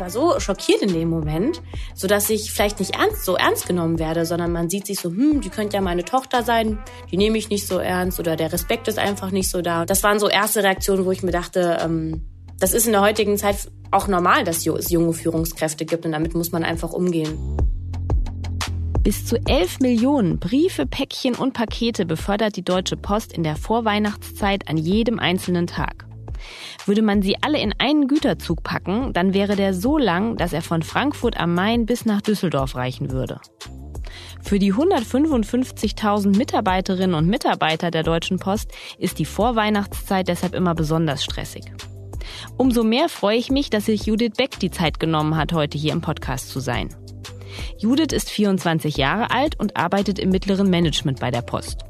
war so schockiert in dem Moment, so dass ich vielleicht nicht ernst, so ernst genommen werde, sondern man sieht sich so, hm, die könnte ja meine Tochter sein, die nehme ich nicht so ernst oder der Respekt ist einfach nicht so da. Das waren so erste Reaktionen, wo ich mir dachte, ähm, das ist in der heutigen Zeit auch normal, dass es junge Führungskräfte gibt und damit muss man einfach umgehen. Bis zu 11 Millionen Briefe, Päckchen und Pakete befördert die Deutsche Post in der Vorweihnachtszeit an jedem einzelnen Tag. Würde man sie alle in einen Güterzug packen, dann wäre der so lang, dass er von Frankfurt am Main bis nach Düsseldorf reichen würde. Für die 155.000 Mitarbeiterinnen und Mitarbeiter der Deutschen Post ist die Vorweihnachtszeit deshalb immer besonders stressig. Umso mehr freue ich mich, dass sich Judith Beck die Zeit genommen hat, heute hier im Podcast zu sein. Judith ist 24 Jahre alt und arbeitet im mittleren Management bei der Post.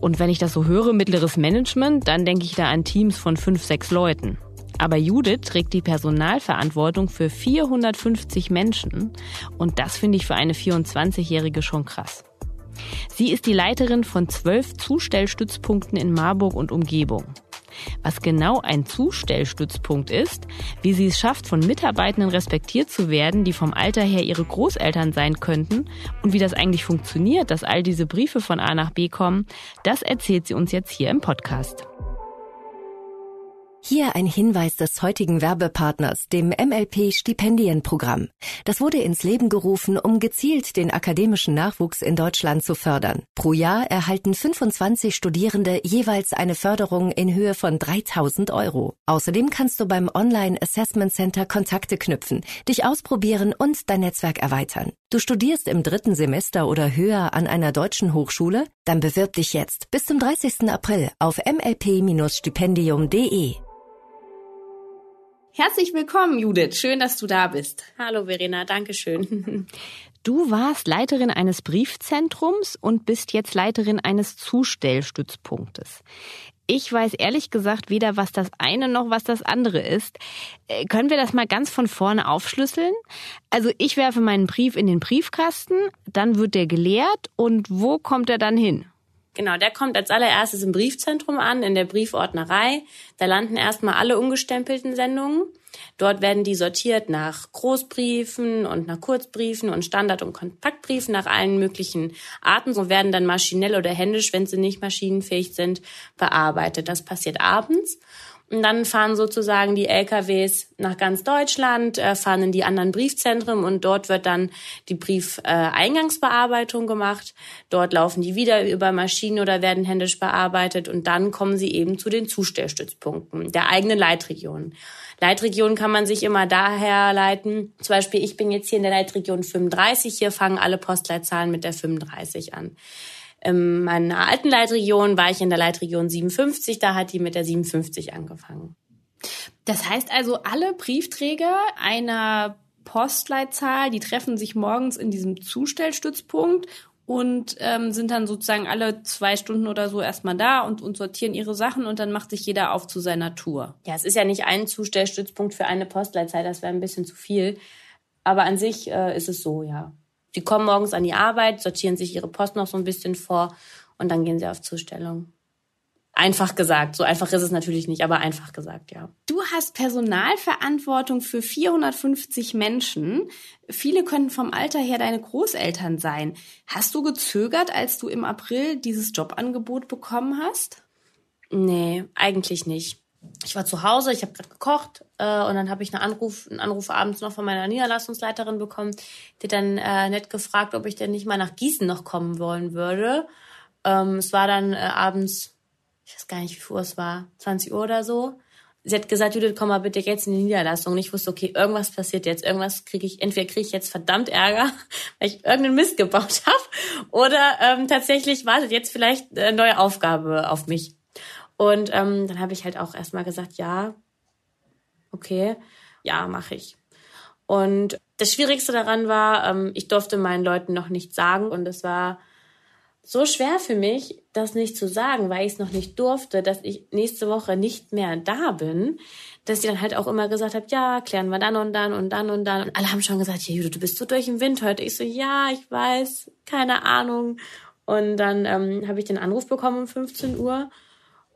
Und wenn ich das so höre, mittleres Management, dann denke ich da an Teams von fünf, sechs Leuten. Aber Judith trägt die Personalverantwortung für 450 Menschen und das finde ich für eine 24-Jährige schon krass. Sie ist die Leiterin von zwölf Zustellstützpunkten in Marburg und Umgebung. Was genau ein Zustellstützpunkt ist, wie sie es schafft, von Mitarbeitenden respektiert zu werden, die vom Alter her ihre Großeltern sein könnten und wie das eigentlich funktioniert, dass all diese Briefe von A nach B kommen, das erzählt sie uns jetzt hier im Podcast. Hier ein Hinweis des heutigen Werbepartners, dem MLP Stipendienprogramm. Das wurde ins Leben gerufen, um gezielt den akademischen Nachwuchs in Deutschland zu fördern. Pro Jahr erhalten 25 Studierende jeweils eine Förderung in Höhe von 3000 Euro. Außerdem kannst du beim Online Assessment Center Kontakte knüpfen, dich ausprobieren und dein Netzwerk erweitern. Du studierst im dritten Semester oder höher an einer deutschen Hochschule? Dann bewirb dich jetzt bis zum 30. April auf mlp-stipendium.de. Herzlich willkommen, Judith. Schön, dass du da bist. Hallo Verena, danke schön. Du warst Leiterin eines Briefzentrums und bist jetzt Leiterin eines Zustellstützpunktes. Ich weiß ehrlich gesagt weder, was das eine noch was das andere ist. Äh, können wir das mal ganz von vorne aufschlüsseln? Also ich werfe meinen Brief in den Briefkasten, dann wird der geleert und wo kommt er dann hin? Genau, der kommt als allererstes im Briefzentrum an, in der Briefordnerei. Da landen erstmal alle ungestempelten Sendungen. Dort werden die sortiert nach Großbriefen und nach Kurzbriefen und Standard- und Kompaktbriefen nach allen möglichen Arten und werden dann maschinell oder händisch, wenn sie nicht maschinenfähig sind, bearbeitet. Das passiert abends. Und dann fahren sozusagen die LKWs nach ganz Deutschland, äh, fahren in die anderen Briefzentren und dort wird dann die Briefeingangsbearbeitung gemacht. Dort laufen die wieder über Maschinen oder werden händisch bearbeitet und dann kommen sie eben zu den Zustellstützpunkten der eigenen Leitregion. Leitregion kann man sich immer daher leiten. Zum Beispiel, ich bin jetzt hier in der Leitregion 35, hier fangen alle Postleitzahlen mit der 35 an. In meiner alten Leitregion war ich in der Leitregion 57, da hat die mit der 57 angefangen. Das heißt also, alle Briefträger einer Postleitzahl, die treffen sich morgens in diesem Zustellstützpunkt und ähm, sind dann sozusagen alle zwei Stunden oder so erstmal da und, und sortieren ihre Sachen und dann macht sich jeder auf zu seiner Tour. Ja, es ist ja nicht ein Zustellstützpunkt für eine Postleitzahl, das wäre ein bisschen zu viel. Aber an sich äh, ist es so, ja. Die kommen morgens an die Arbeit, sortieren sich ihre Post noch so ein bisschen vor und dann gehen sie auf Zustellung. Einfach gesagt. So einfach ist es natürlich nicht, aber einfach gesagt, ja. Du hast Personalverantwortung für 450 Menschen. Viele können vom Alter her deine Großeltern sein. Hast du gezögert, als du im April dieses Jobangebot bekommen hast? Nee, eigentlich nicht ich war zu Hause, ich habe gerade gekocht äh, und dann habe ich einen Anruf, einen Anruf abends noch von meiner Niederlassungsleiterin bekommen, die dann äh, nett gefragt, ob ich denn nicht mal nach Gießen noch kommen wollen würde. Ähm, es war dann äh, abends, ich weiß gar nicht, wie viel Uhr es war, 20 Uhr oder so. Sie hat gesagt, Judith, komm mal bitte jetzt in die Niederlassung. Und ich wusste, okay, irgendwas passiert jetzt. Irgendwas kriege ich, entweder kriege ich jetzt verdammt Ärger, weil ich irgendeinen Mist gebaut habe, oder ähm, tatsächlich wartet jetzt vielleicht eine neue Aufgabe auf mich. Und ähm, dann habe ich halt auch erstmal gesagt, ja, okay, ja, mache ich. Und das Schwierigste daran war, ähm, ich durfte meinen Leuten noch nichts sagen und es war so schwer für mich, das nicht zu sagen, weil ich es noch nicht durfte, dass ich nächste Woche nicht mehr da bin, dass sie dann halt auch immer gesagt hat, ja, klären wir dann und dann und dann und dann. Und alle haben schon gesagt, ja, Jude, du bist so durch den Wind heute. Ich so, ja, ich weiß, keine Ahnung. Und dann ähm, habe ich den Anruf bekommen um 15 Uhr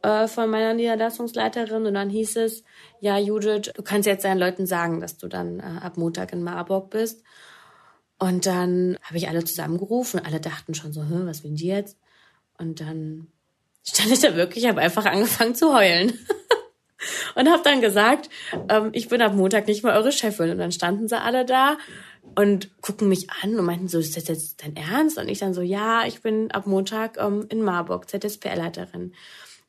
äh, von meiner Niederlassungsleiterin und dann hieß es, ja Judith, du kannst jetzt deinen Leuten sagen, dass du dann äh, ab Montag in Marburg bist. Und dann habe ich alle zusammengerufen alle dachten schon so, was will die jetzt? Und dann stand ich da wirklich, habe einfach angefangen zu heulen. und habe dann gesagt, ähm, ich bin ab Montag nicht mehr eure Chefin. Und dann standen sie alle da und gucken mich an und meinten so, ist das jetzt dein Ernst? Und ich dann so, ja, ich bin ab Montag ähm, in Marburg ZSPR-Leiterin.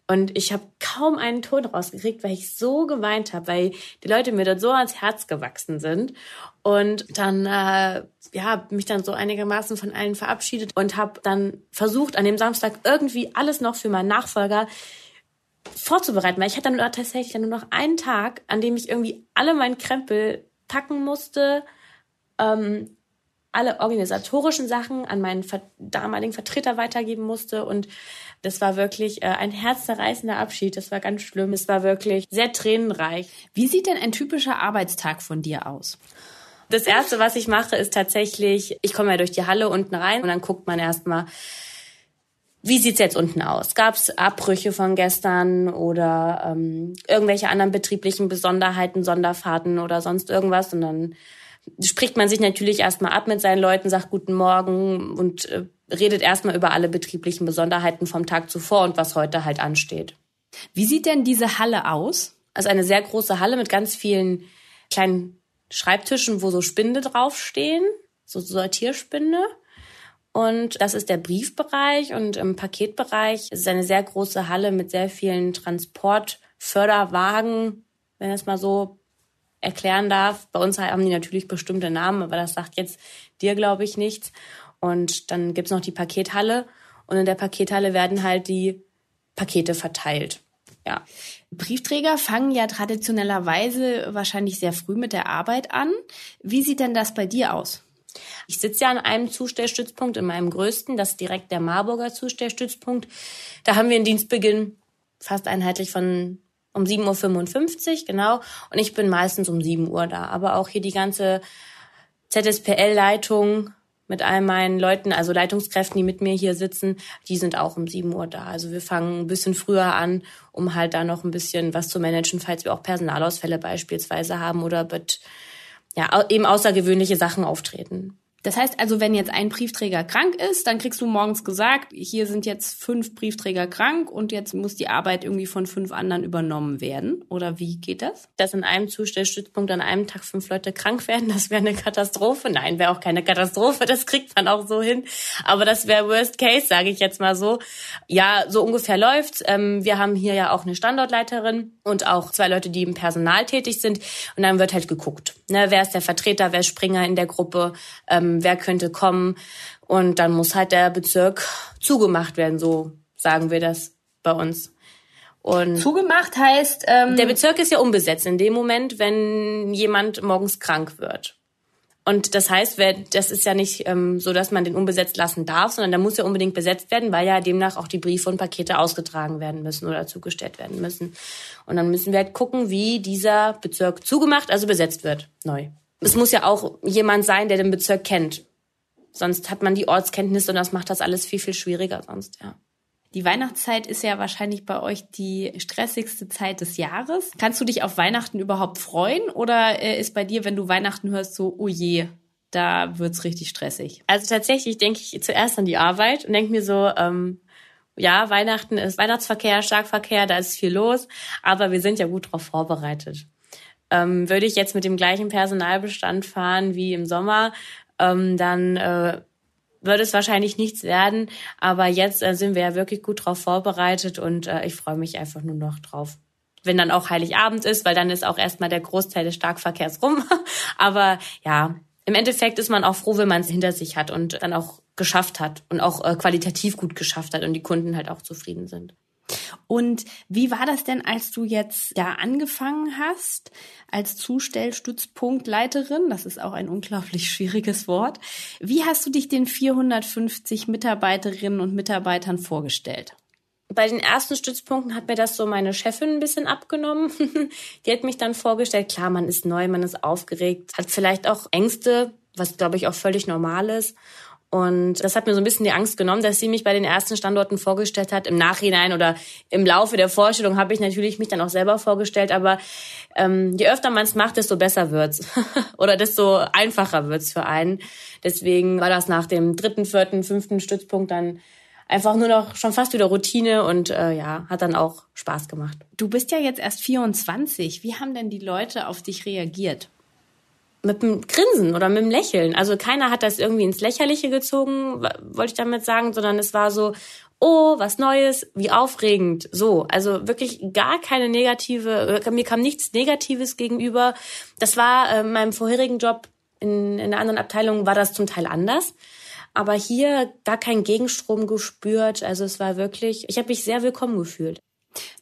Und ich habe kaum einen Ton rausgekriegt, weil ich so geweint habe, weil die Leute mir dort so ans Herz gewachsen sind. Und dann, äh, ja, mich dann so einigermaßen von allen verabschiedet und habe dann versucht, an dem Samstag irgendwie alles noch für meinen Nachfolger vorzubereiten, weil ich hatte dann tatsächlich dann nur noch einen Tag, an dem ich irgendwie alle meinen Krempel packen musste, ähm, alle organisatorischen Sachen an meinen damaligen Vertreter weitergeben musste und das war wirklich äh, ein herzzerreißender Abschied. Das war ganz schlimm. Es war wirklich sehr tränenreich. Wie sieht denn ein typischer Arbeitstag von dir aus? Das erste, was ich mache, ist tatsächlich, ich komme ja durch die Halle unten rein und dann guckt man erstmal, wie sieht's jetzt unten aus? Gab's Abbrüche von gestern oder ähm, irgendwelche anderen betrieblichen Besonderheiten, Sonderfahrten oder sonst irgendwas? Und dann spricht man sich natürlich erstmal ab mit seinen Leuten, sagt guten Morgen und äh, redet erstmal über alle betrieblichen Besonderheiten vom Tag zuvor und was heute halt ansteht. Wie sieht denn diese Halle aus? Also eine sehr große Halle mit ganz vielen kleinen Schreibtischen, wo so Spinde draufstehen, so Sortierspinde. Und das ist der Briefbereich und im Paketbereich ist es eine sehr große Halle mit sehr vielen Transportförderwagen, wenn es mal so erklären darf. Bei uns haben die natürlich bestimmte Namen, aber das sagt jetzt dir, glaube ich, nichts. Und dann gibt's noch die Pakethalle und in der Pakethalle werden halt die Pakete verteilt. Ja. Briefträger fangen ja traditionellerweise wahrscheinlich sehr früh mit der Arbeit an. Wie sieht denn das bei dir aus? Ich sitze ja an einem Zustellstützpunkt, in meinem größten, das ist direkt der Marburger Zustellstützpunkt. Da haben wir einen Dienstbeginn fast einheitlich von um 7.55 Uhr, genau. Und ich bin meistens um 7 Uhr da. Aber auch hier die ganze ZSPL-Leitung mit all meinen Leuten, also Leitungskräften, die mit mir hier sitzen, die sind auch um 7 Uhr da. Also wir fangen ein bisschen früher an, um halt da noch ein bisschen was zu managen, falls wir auch Personalausfälle beispielsweise haben oder mit, ja, eben außergewöhnliche Sachen auftreten. Das heißt also, wenn jetzt ein Briefträger krank ist, dann kriegst du morgens gesagt, hier sind jetzt fünf Briefträger krank und jetzt muss die Arbeit irgendwie von fünf anderen übernommen werden. Oder wie geht das? Dass in einem Zustellstützpunkt an einem Tag fünf Leute krank werden, das wäre eine Katastrophe. Nein, wäre auch keine Katastrophe, das kriegt man auch so hin. Aber das wäre Worst Case, sage ich jetzt mal so. Ja, so ungefähr läuft's. Ähm, wir haben hier ja auch eine Standortleiterin und auch zwei Leute, die im Personal tätig sind. Und dann wird halt geguckt. Ne, wer ist der Vertreter, wer ist Springer in der Gruppe? Ähm, wer könnte kommen. Und dann muss halt der Bezirk zugemacht werden, so sagen wir das bei uns. Und zugemacht heißt ähm der Bezirk ist ja unbesetzt in dem Moment, wenn jemand morgens krank wird. Und das heißt, das ist ja nicht ähm, so, dass man den unbesetzt lassen darf, sondern der muss ja unbedingt besetzt werden, weil ja demnach auch die Briefe und Pakete ausgetragen werden müssen oder zugestellt werden müssen. Und dann müssen wir halt gucken, wie dieser Bezirk zugemacht, also besetzt wird, neu es muss ja auch jemand sein, der den Bezirk kennt. Sonst hat man die Ortskenntnis und das macht das alles viel, viel schwieriger sonst, ja. Die Weihnachtszeit ist ja wahrscheinlich bei euch die stressigste Zeit des Jahres. Kannst du dich auf Weihnachten überhaupt freuen oder äh, ist bei dir, wenn du Weihnachten hörst, so, oh je, da wird's richtig stressig? Also tatsächlich denke ich zuerst an die Arbeit und denke mir so, ähm, ja, Weihnachten ist Weihnachtsverkehr, Starkverkehr, da ist viel los, aber wir sind ja gut darauf vorbereitet. Ähm, würde ich jetzt mit dem gleichen Personalbestand fahren wie im Sommer, ähm, dann äh, würde es wahrscheinlich nichts werden. Aber jetzt äh, sind wir ja wirklich gut drauf vorbereitet und äh, ich freue mich einfach nur noch drauf. Wenn dann auch Heiligabend ist, weil dann ist auch erstmal der Großteil des Starkverkehrs rum. Aber ja, im Endeffekt ist man auch froh, wenn man es hinter sich hat und dann auch geschafft hat und auch äh, qualitativ gut geschafft hat und die Kunden halt auch zufrieden sind. Und wie war das denn, als du jetzt da angefangen hast, als Zustellstützpunktleiterin? Das ist auch ein unglaublich schwieriges Wort. Wie hast du dich den 450 Mitarbeiterinnen und Mitarbeitern vorgestellt? Bei den ersten Stützpunkten hat mir das so meine Chefin ein bisschen abgenommen. Die hat mich dann vorgestellt, klar, man ist neu, man ist aufgeregt, hat vielleicht auch Ängste, was glaube ich auch völlig normal ist. Und das hat mir so ein bisschen die Angst genommen, dass sie mich bei den ersten Standorten vorgestellt hat. Im Nachhinein oder im Laufe der Vorstellung habe ich natürlich mich dann auch selber vorgestellt. Aber ähm, je öfter man es macht, desto besser wird's oder desto einfacher wird's für einen. Deswegen war das nach dem dritten, vierten, fünften Stützpunkt dann einfach nur noch schon fast wieder Routine und äh, ja, hat dann auch Spaß gemacht. Du bist ja jetzt erst 24. Wie haben denn die Leute auf dich reagiert? Mit einem Grinsen oder mit einem Lächeln. Also keiner hat das irgendwie ins Lächerliche gezogen, wollte ich damit sagen, sondern es war so, oh, was Neues, wie aufregend. So, also wirklich gar keine negative, mir kam nichts Negatives gegenüber. Das war äh, in meinem vorherigen Job in, in der anderen Abteilung war das zum Teil anders aber hier gar keinen Gegenstrom gespürt. Also es war wirklich, ich habe mich sehr willkommen gefühlt.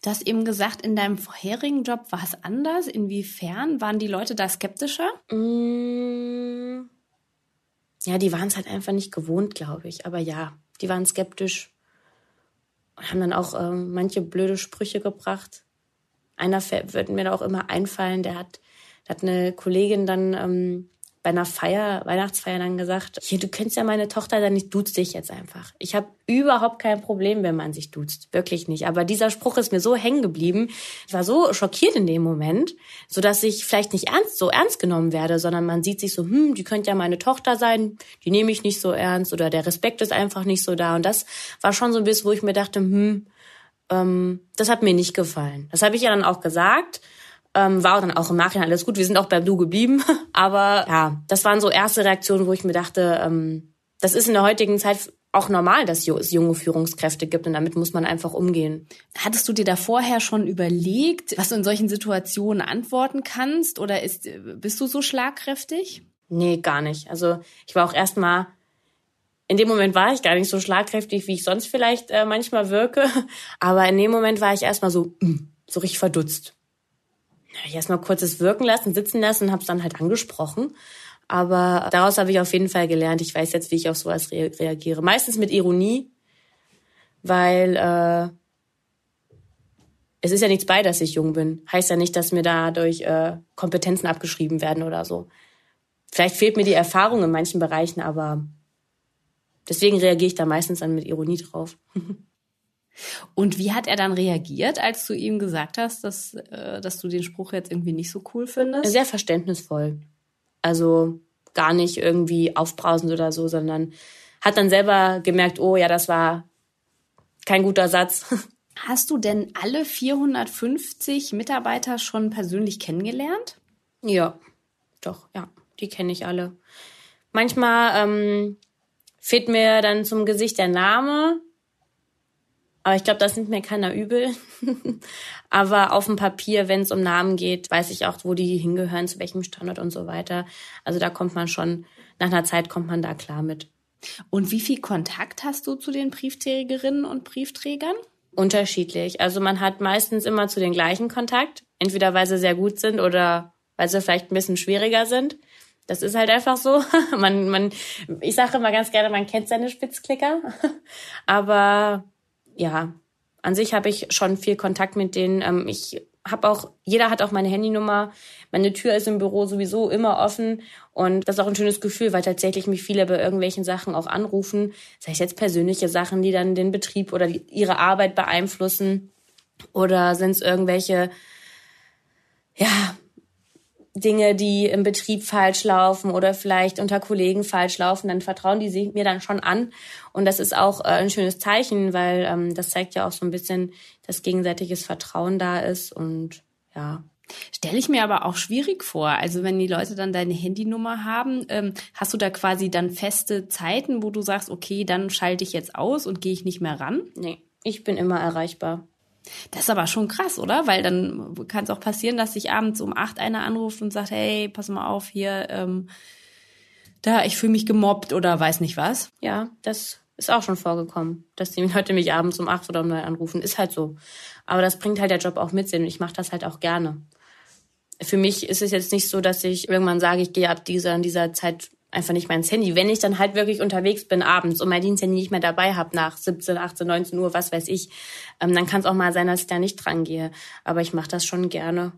Du hast eben gesagt, in deinem vorherigen Job war es anders. Inwiefern waren die Leute da skeptischer? Mm, ja, die waren es halt einfach nicht gewohnt, glaube ich. Aber ja, die waren skeptisch und haben dann auch ähm, manche blöde Sprüche gebracht. Einer wird mir da auch immer einfallen, der hat, der hat eine Kollegin dann ähm, bei einer Feier, Weihnachtsfeier dann gesagt, hier, du kennst ja meine Tochter dann nicht, duzt dich jetzt einfach. Ich habe überhaupt kein Problem, wenn man sich duzt. Wirklich nicht. Aber dieser Spruch ist mir so hängen geblieben. Ich war so schockiert in dem Moment, so dass ich vielleicht nicht ernst, so ernst genommen werde, sondern man sieht sich so, hm, die könnte ja meine Tochter sein, die nehme ich nicht so ernst oder der Respekt ist einfach nicht so da. Und das war schon so ein bisschen, wo ich mir dachte, hm, ähm, das hat mir nicht gefallen. Das habe ich ja dann auch gesagt. Ähm, war dann auch im Nachhinein alles gut. Wir sind auch beim Du geblieben. Aber ja, das waren so erste Reaktionen, wo ich mir dachte, ähm, das ist in der heutigen Zeit auch normal, dass es junge Führungskräfte gibt und damit muss man einfach umgehen. Hattest du dir da vorher schon überlegt, was du in solchen Situationen antworten kannst oder ist, bist du so schlagkräftig? Nee, gar nicht. Also ich war auch erstmal, in dem Moment war ich gar nicht so schlagkräftig, wie ich sonst vielleicht äh, manchmal wirke. Aber in dem Moment war ich erstmal so, mm, so richtig verdutzt ich erstmal kurzes wirken lassen, sitzen lassen und habe es dann halt angesprochen. Aber daraus habe ich auf jeden Fall gelernt. Ich weiß jetzt, wie ich auf sowas re reagiere. Meistens mit Ironie, weil äh, es ist ja nichts bei, dass ich jung bin. Heißt ja nicht, dass mir dadurch äh, Kompetenzen abgeschrieben werden oder so. Vielleicht fehlt mir die Erfahrung in manchen Bereichen, aber deswegen reagiere ich da meistens dann mit Ironie drauf. Und wie hat er dann reagiert, als du ihm gesagt hast, dass, äh, dass du den Spruch jetzt irgendwie nicht so cool findest? Sehr verständnisvoll. Also gar nicht irgendwie aufbrausend oder so, sondern hat dann selber gemerkt, oh ja, das war kein guter Satz. Hast du denn alle 450 Mitarbeiter schon persönlich kennengelernt? Ja, doch, ja, die kenne ich alle. Manchmal ähm, fehlt mir dann zum Gesicht der Name, aber ich glaube, das nimmt mir keiner übel. Aber auf dem Papier, wenn es um Namen geht, weiß ich auch, wo die hingehören, zu welchem Standort und so weiter. Also da kommt man schon, nach einer Zeit kommt man da klar mit. Und wie viel Kontakt hast du zu den Briefträgerinnen und Briefträgern? Unterschiedlich. Also man hat meistens immer zu den gleichen Kontakt. Entweder weil sie sehr gut sind oder weil sie vielleicht ein bisschen schwieriger sind. Das ist halt einfach so. Man, man, ich sage immer ganz gerne, man kennt seine Spitzklicker. Aber ja, an sich habe ich schon viel Kontakt mit denen. Ähm, ich habe auch, jeder hat auch meine Handynummer. Meine Tür ist im Büro sowieso immer offen. Und das ist auch ein schönes Gefühl, weil tatsächlich mich viele bei irgendwelchen Sachen auch anrufen. Sei es jetzt persönliche Sachen, die dann den Betrieb oder die, ihre Arbeit beeinflussen. Oder sind es irgendwelche, ja, Dinge, die im Betrieb falsch laufen oder vielleicht unter Kollegen falsch laufen, dann vertrauen die mir dann schon an. Und das ist auch äh, ein schönes Zeichen, weil ähm, das zeigt ja auch so ein bisschen, dass gegenseitiges Vertrauen da ist und ja. Stelle ich mir aber auch schwierig vor. Also wenn die Leute dann deine Handynummer haben, ähm, hast du da quasi dann feste Zeiten, wo du sagst, okay, dann schalte ich jetzt aus und gehe ich nicht mehr ran? Nee, ich bin immer erreichbar. Das ist aber schon krass, oder? Weil dann kann es auch passieren, dass sich abends um acht einer anruft und sagt, hey, pass mal auf, hier, ähm, da, ich fühle mich gemobbt oder weiß nicht was. Ja, das ist auch schon vorgekommen, dass die Leute mich abends um acht oder um neun anrufen. Ist halt so. Aber das bringt halt der Job auch mit sich ich mache das halt auch gerne. Für mich ist es jetzt nicht so, dass ich irgendwann sage, ich gehe ab dieser, dieser Zeit einfach nicht mein Handy. Wenn ich dann halt wirklich unterwegs bin abends und mein Diensthandy nicht mehr dabei habe nach 17, 18, 19 Uhr, was weiß ich, ähm, dann kann es auch mal sein, dass ich da nicht dran gehe. Aber ich mache das schon gerne.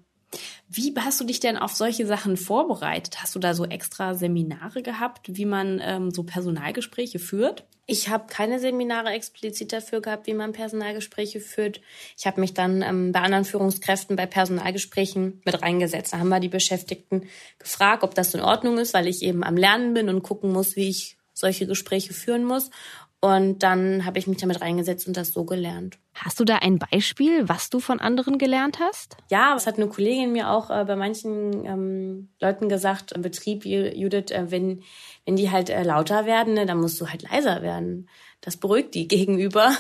Wie hast du dich denn auf solche Sachen vorbereitet? Hast du da so extra Seminare gehabt, wie man ähm, so Personalgespräche führt? Ich habe keine Seminare explizit dafür gehabt, wie man Personalgespräche führt. Ich habe mich dann ähm, bei anderen Führungskräften bei Personalgesprächen mit reingesetzt. Da haben wir die Beschäftigten gefragt, ob das in Ordnung ist, weil ich eben am Lernen bin und gucken muss, wie ich solche Gespräche führen muss. Und dann habe ich mich damit reingesetzt und das so gelernt. Hast du da ein Beispiel, was du von anderen gelernt hast? Ja, das hat eine Kollegin mir auch äh, bei manchen ähm, Leuten gesagt, im Betrieb, Judith, äh, wenn, wenn die halt äh, lauter werden, ne, dann musst du halt leiser werden. Das beruhigt die gegenüber.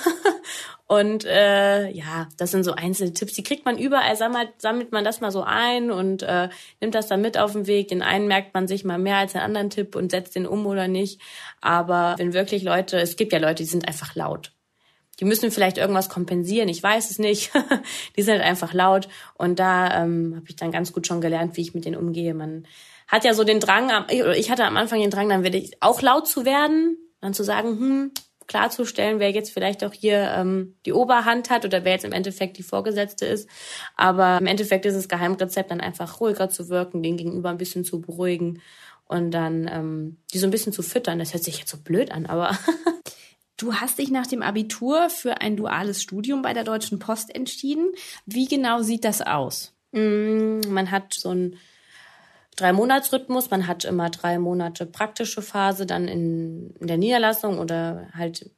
und äh, ja, das sind so einzelne Tipps, die kriegt man überall, sammelt, sammelt man das mal so ein und äh, nimmt das dann mit auf den Weg. Den einen merkt man sich mal mehr als den anderen Tipp und setzt den um oder nicht. Aber wenn wirklich Leute, es gibt ja Leute, die sind einfach laut die müssen vielleicht irgendwas kompensieren, ich weiß es nicht. die sind halt einfach laut. Und da ähm, habe ich dann ganz gut schon gelernt, wie ich mit denen umgehe. Man hat ja so den Drang, ich hatte am Anfang den Drang, dann werde ich auch laut zu werden, dann zu sagen, hm, klarzustellen, wer jetzt vielleicht auch hier ähm, die Oberhand hat oder wer jetzt im Endeffekt die Vorgesetzte ist. Aber im Endeffekt ist das Geheimrezept dann einfach ruhiger zu wirken, den Gegenüber ein bisschen zu beruhigen und dann ähm, die so ein bisschen zu füttern. Das hört sich jetzt so blöd an, aber Du hast dich nach dem Abitur für ein duales Studium bei der Deutschen Post entschieden. Wie genau sieht das aus? Mm, man hat so einen Drei-Monats-Rhythmus. Man hat immer drei Monate praktische Phase, dann in, in der Niederlassung oder halt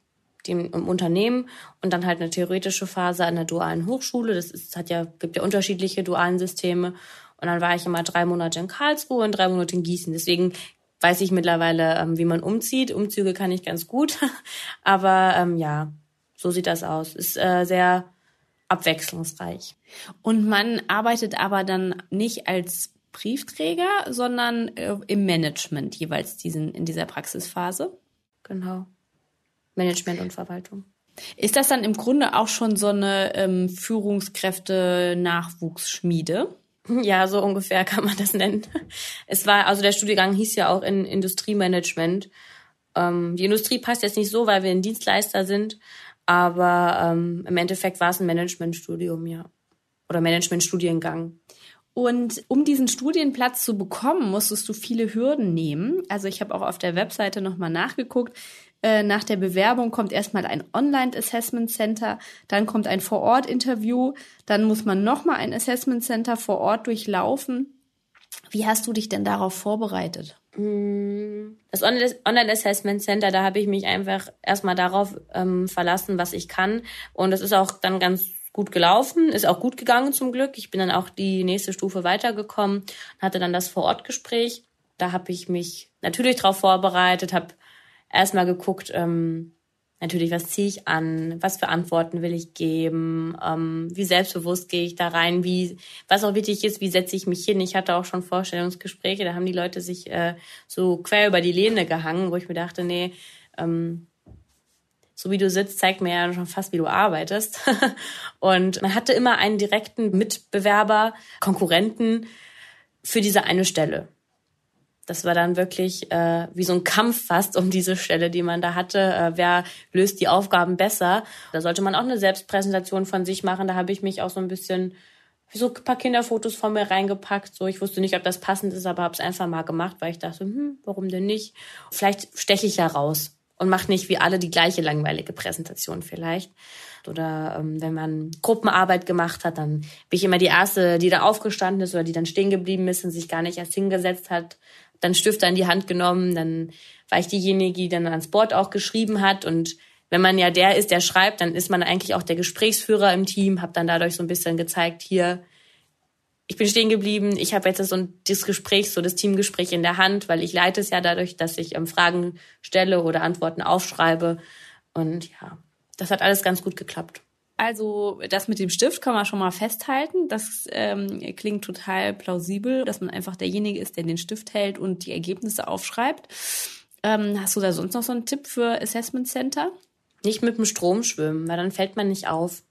dem, im Unternehmen und dann halt eine theoretische Phase an der dualen Hochschule. Das ist, hat ja, gibt ja unterschiedliche dualen Systeme. Und dann war ich immer drei Monate in Karlsruhe und drei Monate in Gießen. Deswegen weiß ich mittlerweile, ähm, wie man umzieht. Umzüge kann ich ganz gut. Aber ähm, ja, so sieht das aus. Ist äh, sehr abwechslungsreich. Und man arbeitet aber dann nicht als Briefträger, sondern äh, im Management jeweils diesen, in dieser Praxisphase. Genau. Management und Verwaltung. Ist das dann im Grunde auch schon so eine ähm, Führungskräfte-Nachwuchsschmiede? Ja, so ungefähr kann man das nennen. Es war, also der Studiengang hieß ja auch in Industriemanagement. Ähm, die Industrie passt jetzt nicht so, weil wir ein Dienstleister sind, aber ähm, im Endeffekt war es ein Managementstudium, ja. Oder Managementstudiengang. Und um diesen Studienplatz zu bekommen, musstest du viele Hürden nehmen. Also ich habe auch auf der Webseite nochmal nachgeguckt. Äh, nach der Bewerbung kommt erstmal ein Online-Assessment Center, dann kommt ein Vor-Ort-Interview, dann muss man nochmal ein Assessment Center vor Ort durchlaufen. Wie hast du dich denn darauf vorbereitet? Mm, das Online-Assessment Center, da habe ich mich einfach erstmal darauf ähm, verlassen, was ich kann. Und das ist auch dann ganz gut gelaufen, ist auch gut gegangen zum Glück. Ich bin dann auch die nächste Stufe weitergekommen, hatte dann das Vor-Ort-Gespräch. Da habe ich mich natürlich darauf vorbereitet, habe erstmal geguckt, ähm, natürlich, was ziehe ich an, was für Antworten will ich geben, ähm, wie selbstbewusst gehe ich da rein, wie, was auch wichtig ist, wie setze ich mich hin. Ich hatte auch schon Vorstellungsgespräche, da haben die Leute sich äh, so quer über die Lehne gehangen, wo ich mir dachte, nee, ähm, so wie du sitzt, zeigt mir ja schon fast, wie du arbeitest. und man hatte immer einen direkten Mitbewerber, Konkurrenten für diese eine Stelle. Das war dann wirklich äh, wie so ein Kampf fast um diese Stelle, die man da hatte. Äh, wer löst die Aufgaben besser? Da sollte man auch eine Selbstpräsentation von sich machen. Da habe ich mich auch so ein bisschen so ein paar Kinderfotos von mir reingepackt. So, ich wusste nicht, ob das passend ist, aber habe es einfach mal gemacht, weil ich dachte, hm, warum denn nicht? Vielleicht steche ich ja raus und mache nicht wie alle die gleiche langweilige Präsentation vielleicht. Oder ähm, wenn man Gruppenarbeit gemacht hat, dann bin ich immer die erste, die da aufgestanden ist oder die dann stehen geblieben ist und sich gar nicht erst hingesetzt hat dann Stifte in die Hand genommen, dann war ich diejenige, die dann ans Board auch geschrieben hat und wenn man ja der ist, der schreibt, dann ist man eigentlich auch der Gesprächsführer im Team, habe dann dadurch so ein bisschen gezeigt, hier, ich bin stehen geblieben, ich habe jetzt so ein, das Gespräch, so das Teamgespräch in der Hand, weil ich leite es ja dadurch, dass ich ähm, Fragen stelle oder Antworten aufschreibe. Und ja, das hat alles ganz gut geklappt. Also das mit dem Stift kann man schon mal festhalten. Das ähm, klingt total plausibel, dass man einfach derjenige ist, der den Stift hält und die Ergebnisse aufschreibt. Ähm, hast du da sonst noch so einen Tipp für Assessment Center? Nicht mit dem Strom schwimmen, weil dann fällt man nicht auf.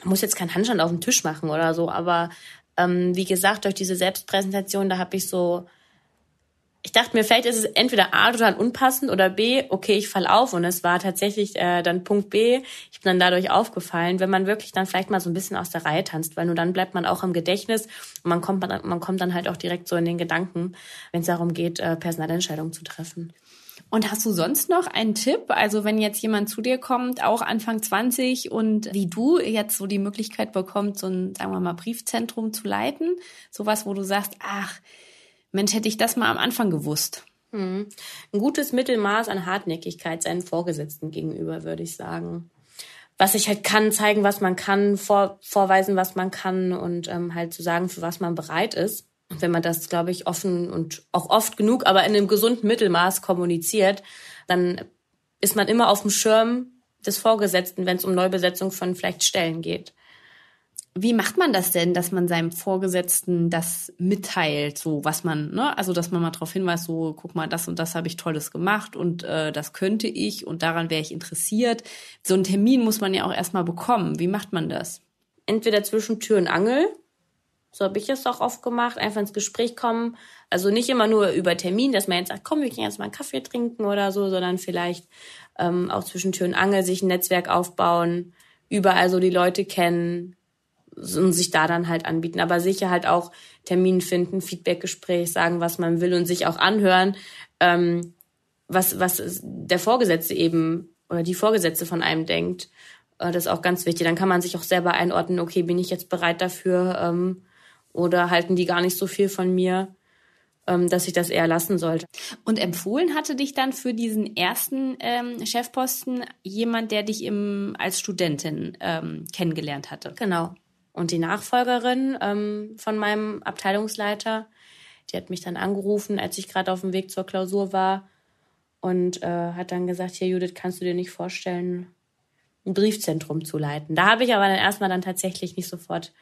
Man muss jetzt keinen Handstand auf dem Tisch machen oder so, aber ähm, wie gesagt, durch diese Selbstpräsentation, da habe ich so ich dachte mir, vielleicht ist es entweder A total unpassend oder B, okay, ich fall auf und es war tatsächlich äh, dann Punkt B. Ich bin dann dadurch aufgefallen, wenn man wirklich dann vielleicht mal so ein bisschen aus der Reihe tanzt, weil nur dann bleibt man auch im Gedächtnis und man kommt, man kommt dann halt auch direkt so in den Gedanken, wenn es darum geht, äh, Personalentscheidungen zu treffen. Und hast du sonst noch einen Tipp? Also wenn jetzt jemand zu dir kommt, auch Anfang 20 und wie du jetzt so die Möglichkeit bekommt, so ein, sagen wir mal, Briefzentrum zu leiten, sowas, wo du sagst, ach, Mensch, hätte ich das mal am Anfang gewusst. Hm. Ein gutes Mittelmaß an Hartnäckigkeit seinen Vorgesetzten gegenüber, würde ich sagen. Was ich halt kann, zeigen, was man kann, vor, vorweisen, was man kann und ähm, halt zu sagen, für was man bereit ist. Und wenn man das, glaube ich, offen und auch oft genug, aber in einem gesunden Mittelmaß kommuniziert, dann ist man immer auf dem Schirm des Vorgesetzten, wenn es um Neubesetzung von vielleicht Stellen geht. Wie macht man das denn, dass man seinem Vorgesetzten das mitteilt, so was man, ne, also dass man mal darauf hinweist, so guck mal, das und das habe ich tolles gemacht und äh, das könnte ich und daran wäre ich interessiert. So einen Termin muss man ja auch erstmal bekommen. Wie macht man das? Entweder zwischen Tür und Angel, so habe ich es auch oft gemacht, einfach ins Gespräch kommen. Also nicht immer nur über Termin, dass man jetzt sagt, komm, wir können jetzt mal einen Kaffee trinken oder so, sondern vielleicht ähm, auch zwischen Tür und Angel sich ein Netzwerk aufbauen, überall so die Leute kennen, und sich da dann halt anbieten. Aber sicher halt auch Termin finden, Feedbackgespräch, sagen, was man will und sich auch anhören, ähm, was, was der Vorgesetzte eben oder die Vorgesetzte von einem denkt. Äh, das ist auch ganz wichtig. Dann kann man sich auch selber einordnen, okay, bin ich jetzt bereit dafür ähm, oder halten die gar nicht so viel von mir, ähm, dass ich das eher lassen sollte. Und empfohlen hatte dich dann für diesen ersten ähm, Chefposten jemand, der dich im, als Studentin ähm, kennengelernt hatte? Genau. Und die Nachfolgerin ähm, von meinem Abteilungsleiter, die hat mich dann angerufen, als ich gerade auf dem Weg zur Klausur war und äh, hat dann gesagt, hier Judith, kannst du dir nicht vorstellen, ein Briefzentrum zu leiten. Da habe ich aber dann erstmal dann tatsächlich nicht sofort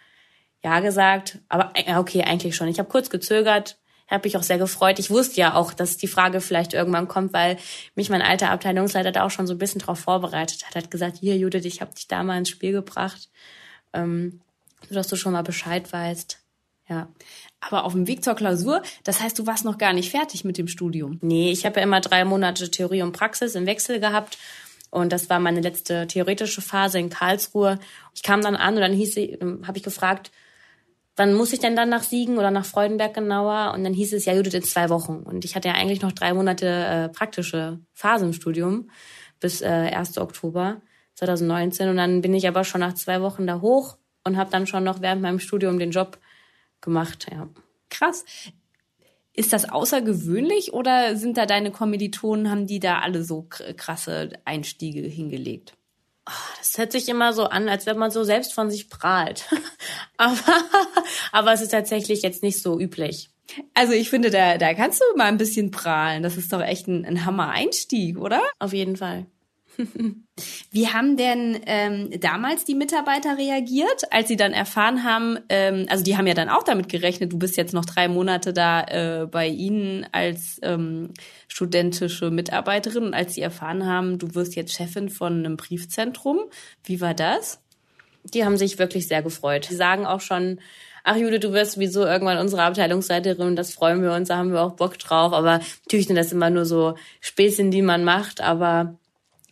ja gesagt, aber äh, okay, eigentlich schon. Ich habe kurz gezögert, habe mich auch sehr gefreut. Ich wusste ja auch, dass die Frage vielleicht irgendwann kommt, weil mich mein alter Abteilungsleiter da auch schon so ein bisschen drauf vorbereitet hat. Er hat gesagt, hier Judith, ich habe dich da mal ins Spiel gebracht. Ähm, dass du schon mal Bescheid weißt. Ja. Aber auf dem Weg zur Klausur, das heißt, du warst noch gar nicht fertig mit dem Studium. Nee, ich habe ja immer drei Monate Theorie und Praxis im Wechsel gehabt. Und das war meine letzte theoretische Phase in Karlsruhe. Ich kam dann an und dann hieß ähm, habe ich gefragt, wann muss ich denn dann nach Siegen oder nach Freudenberg genauer? Und dann hieß es, ja, Judith, in zwei Wochen. Und ich hatte ja eigentlich noch drei Monate äh, praktische Phase im Studium bis äh, 1. Oktober 2019. Und dann bin ich aber schon nach zwei Wochen da hoch und habe dann schon noch während meinem Studium den Job gemacht. Ja. Krass. Ist das außergewöhnlich oder sind da deine Kommilitonen, haben die da alle so krasse Einstiege hingelegt? Oh, das hört sich immer so an, als wenn man so selbst von sich prahlt. aber, aber es ist tatsächlich jetzt nicht so üblich. Also ich finde, da, da kannst du mal ein bisschen prahlen. Das ist doch echt ein, ein Hammer-Einstieg, oder? Auf jeden Fall. Wie haben denn ähm, damals die Mitarbeiter reagiert, als sie dann erfahren haben, ähm, also die haben ja dann auch damit gerechnet, du bist jetzt noch drei Monate da äh, bei ihnen als ähm, studentische Mitarbeiterin und als sie erfahren haben, du wirst jetzt Chefin von einem Briefzentrum, wie war das? Die haben sich wirklich sehr gefreut. Die sagen auch schon, ach Jude, du wirst sowieso irgendwann unsere Abteilungsleiterin das freuen wir uns, da haben wir auch Bock drauf. Aber natürlich sind das immer nur so Späßchen, die man macht, aber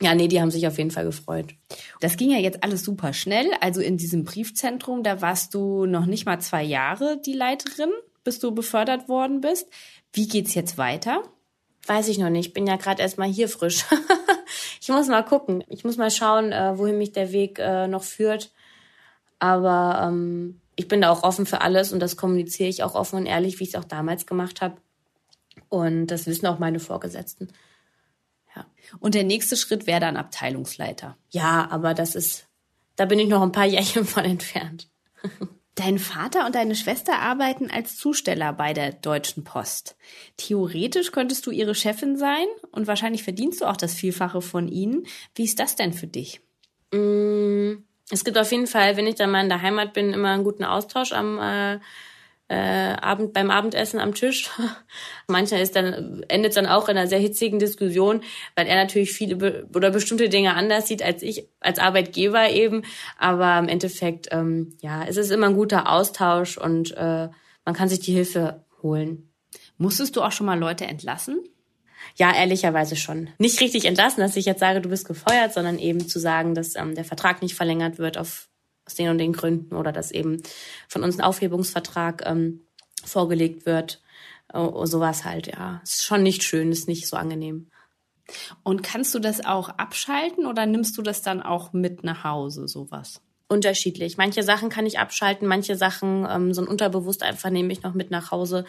ja, nee, die haben sich auf jeden Fall gefreut. Das ging ja jetzt alles super schnell. Also in diesem Briefzentrum, da warst du noch nicht mal zwei Jahre die Leiterin, bis du befördert worden bist. Wie geht's jetzt weiter? Weiß ich noch nicht. Ich bin ja gerade erst mal hier frisch. ich muss mal gucken. Ich muss mal schauen, äh, wohin mich der Weg äh, noch führt. Aber ähm, ich bin da auch offen für alles und das kommuniziere ich auch offen und ehrlich, wie ich es auch damals gemacht habe. Und das wissen auch meine Vorgesetzten. Und der nächste Schritt wäre dann Abteilungsleiter. Ja, aber das ist, da bin ich noch ein paar Jährchen von entfernt. Dein Vater und deine Schwester arbeiten als Zusteller bei der Deutschen Post. Theoretisch könntest du ihre Chefin sein und wahrscheinlich verdienst du auch das Vielfache von ihnen. Wie ist das denn für dich? Mm, es gibt auf jeden Fall, wenn ich dann mal in der Heimat bin, immer einen guten Austausch am äh, äh, Abend, beim Abendessen am Tisch. Manchmal ist dann, endet dann auch in einer sehr hitzigen Diskussion, weil er natürlich viele oder bestimmte Dinge anders sieht als ich als Arbeitgeber eben. Aber im Endeffekt, ähm, ja, es ist immer ein guter Austausch und äh, man kann sich die Hilfe holen. Musstest du auch schon mal Leute entlassen? Ja, ehrlicherweise schon. Nicht richtig entlassen, dass ich jetzt sage, du bist gefeuert, sondern eben zu sagen, dass ähm, der Vertrag nicht verlängert wird auf, aus den und den Gründen oder dass eben von uns ein Aufhebungsvertrag ähm, vorgelegt wird. Oh, sowas halt, ja. Ist schon nicht schön, ist nicht so angenehm. Und kannst du das auch abschalten oder nimmst du das dann auch mit nach Hause, sowas? unterschiedlich. Manche Sachen kann ich abschalten, manche Sachen ähm, so ein unterbewusst einfach nehme ich noch mit nach Hause.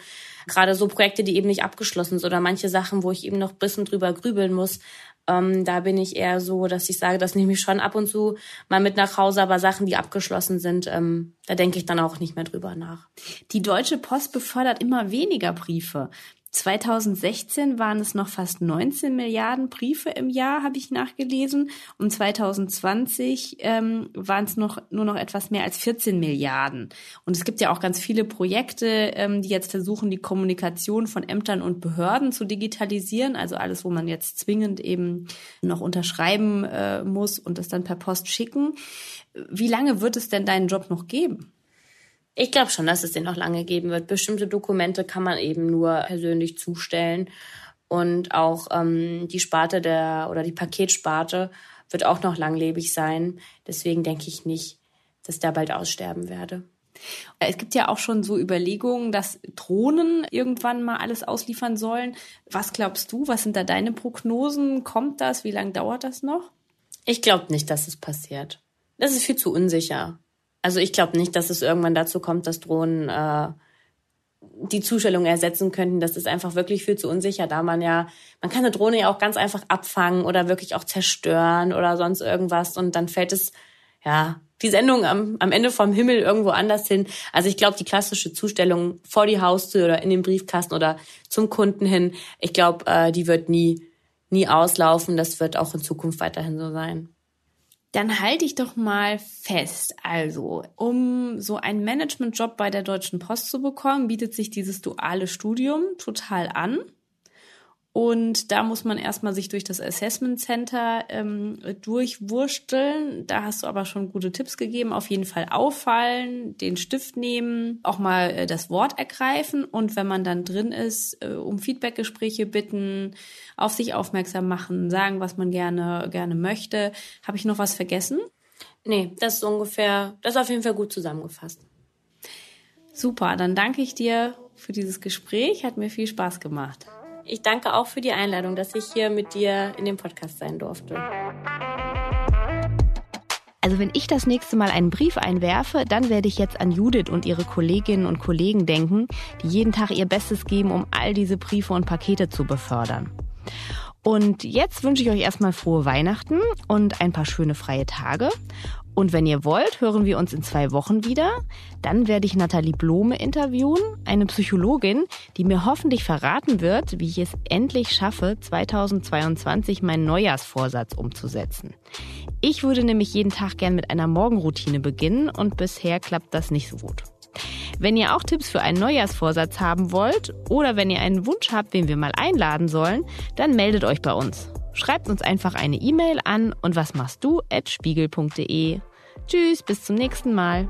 Gerade so Projekte, die eben nicht abgeschlossen sind oder manche Sachen, wo ich eben noch bisschen drüber grübeln muss. Ähm, da bin ich eher so, dass ich sage, das nehme ich schon ab und zu mal mit nach Hause, aber Sachen, die abgeschlossen sind, ähm, da denke ich dann auch nicht mehr drüber nach. Die Deutsche Post befördert immer weniger Briefe. 2016 waren es noch fast 19 Milliarden Briefe im Jahr, habe ich nachgelesen. Und 2020 ähm, waren es noch nur noch etwas mehr als 14 Milliarden. Und es gibt ja auch ganz viele Projekte, ähm, die jetzt versuchen, die Kommunikation von Ämtern und Behörden zu digitalisieren. Also alles, wo man jetzt zwingend eben noch unterschreiben äh, muss und das dann per Post schicken. Wie lange wird es denn deinen Job noch geben? Ich glaube schon, dass es den noch lange geben wird. Bestimmte Dokumente kann man eben nur persönlich zustellen. Und auch ähm, die Sparte der oder die Paketsparte wird auch noch langlebig sein. Deswegen denke ich nicht, dass der bald aussterben werde. Es gibt ja auch schon so Überlegungen, dass Drohnen irgendwann mal alles ausliefern sollen. Was glaubst du? Was sind da deine Prognosen? Kommt das? Wie lange dauert das noch? Ich glaube nicht, dass es passiert. Das ist viel zu unsicher. Also ich glaube nicht, dass es irgendwann dazu kommt, dass Drohnen äh, die Zustellung ersetzen könnten. Das ist einfach wirklich viel zu unsicher, da man ja, man kann eine Drohne ja auch ganz einfach abfangen oder wirklich auch zerstören oder sonst irgendwas und dann fällt es, ja, die Sendung am, am Ende vom Himmel irgendwo anders hin. Also ich glaube, die klassische Zustellung vor die Haustür oder in den Briefkasten oder zum Kunden hin, ich glaube, äh, die wird nie, nie auslaufen. Das wird auch in Zukunft weiterhin so sein. Dann halte ich doch mal fest. Also, um so einen Managementjob bei der Deutschen Post zu bekommen, bietet sich dieses duale Studium total an. Und da muss man erstmal sich durch das Assessment Center ähm, durchwursteln. Da hast du aber schon gute Tipps gegeben. Auf jeden Fall auffallen, den Stift nehmen, auch mal äh, das Wort ergreifen und wenn man dann drin ist, äh, um Feedbackgespräche bitten, auf sich aufmerksam machen, sagen, was man gerne gerne möchte. Habe ich noch was vergessen? Nee, das ist ungefähr, das ist auf jeden Fall gut zusammengefasst. Super, dann danke ich dir für dieses Gespräch. Hat mir viel Spaß gemacht. Ich danke auch für die Einladung, dass ich hier mit dir in dem Podcast sein durfte. Also wenn ich das nächste Mal einen Brief einwerfe, dann werde ich jetzt an Judith und ihre Kolleginnen und Kollegen denken, die jeden Tag ihr Bestes geben, um all diese Briefe und Pakete zu befördern. Und jetzt wünsche ich euch erstmal frohe Weihnachten und ein paar schöne freie Tage. Und wenn ihr wollt, hören wir uns in zwei Wochen wieder. Dann werde ich Nathalie Blome interviewen, eine Psychologin, die mir hoffentlich verraten wird, wie ich es endlich schaffe, 2022 meinen Neujahrsvorsatz umzusetzen. Ich würde nämlich jeden Tag gern mit einer Morgenroutine beginnen und bisher klappt das nicht so gut. Wenn ihr auch Tipps für einen Neujahrsvorsatz haben wollt oder wenn ihr einen Wunsch habt, wen wir mal einladen sollen, dann meldet euch bei uns. Schreibt uns einfach eine E-Mail an und was machst du at spiegel.de. Tschüss, bis zum nächsten Mal.